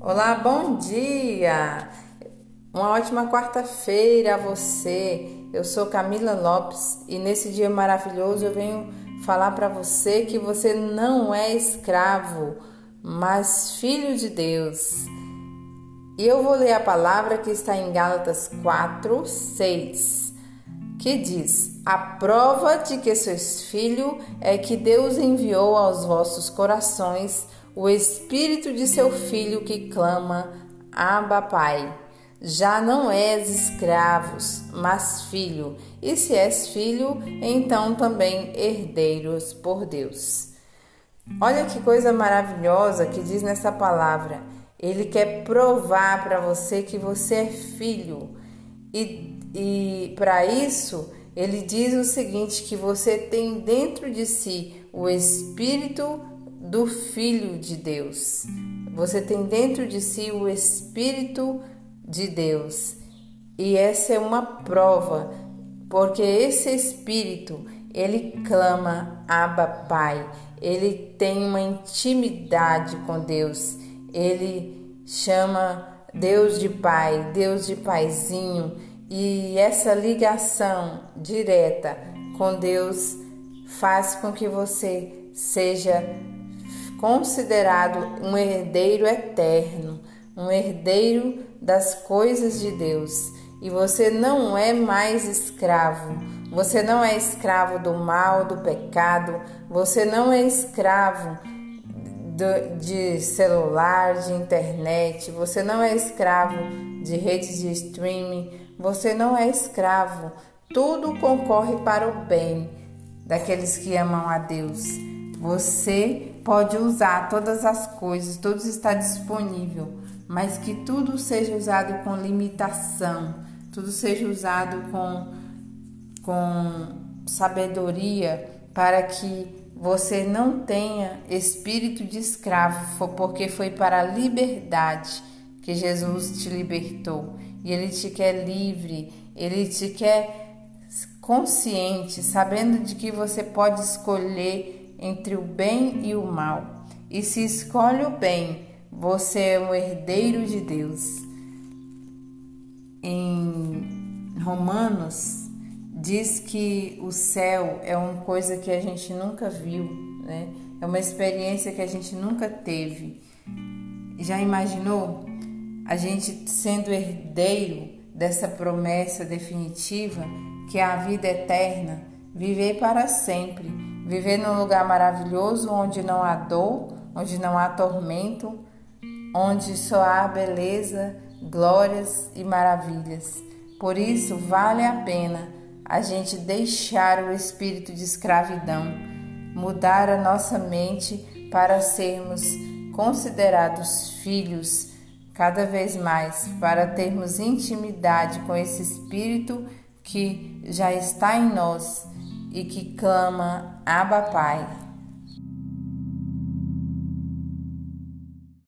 Olá, bom dia! Uma ótima quarta-feira a você. Eu sou Camila Lopes e nesse dia maravilhoso eu venho falar para você que você não é escravo, mas filho de Deus. E eu vou ler a palavra que está em Gálatas 4, 6, que diz: A prova de que sois filho é que Deus enviou aos vossos corações o espírito de seu filho que clama: Abba, Pai. Já não és escravos, mas filho, e se és filho, então também herdeiros por Deus. Olha que coisa maravilhosa que diz nessa palavra. Ele quer provar para você que você é filho. E, e para isso, ele diz o seguinte: que você tem dentro de si o Espírito do Filho de Deus. Você tem dentro de si o Espírito de Deus. E essa é uma prova, porque esse Espírito, ele clama Abba Pai. Ele tem uma intimidade com Deus. Ele chama Deus de Pai, Deus de Paizinho. E essa ligação direta com Deus faz com que você seja considerado um herdeiro eterno, um herdeiro das coisas de Deus. E você não é mais escravo. Você não é escravo do mal, do pecado. Você não é escravo de celular, de internet. Você não é escravo de redes de streaming. Você não é escravo. Tudo concorre para o bem daqueles que amam a Deus. Você pode usar todas as coisas, tudo está disponível, mas que tudo seja usado com limitação, tudo seja usado com, com sabedoria para que você não tenha espírito de escravo, porque foi para a liberdade que Jesus te libertou. E Ele te quer livre, Ele te quer consciente, sabendo de que você pode escolher entre o bem e o mal. E se escolhe o bem, você é um herdeiro de Deus. Em Romanos diz que o céu é uma coisa que a gente nunca viu, né? É uma experiência que a gente nunca teve. Já imaginou a gente sendo herdeiro dessa promessa definitiva que é a vida eterna, viver para sempre? Viver num lugar maravilhoso onde não há dor, onde não há tormento, onde só há beleza, glórias e maravilhas. Por isso, vale a pena a gente deixar o espírito de escravidão, mudar a nossa mente para sermos considerados filhos cada vez mais, para termos intimidade com esse espírito que já está em nós e que clama Abba Pai.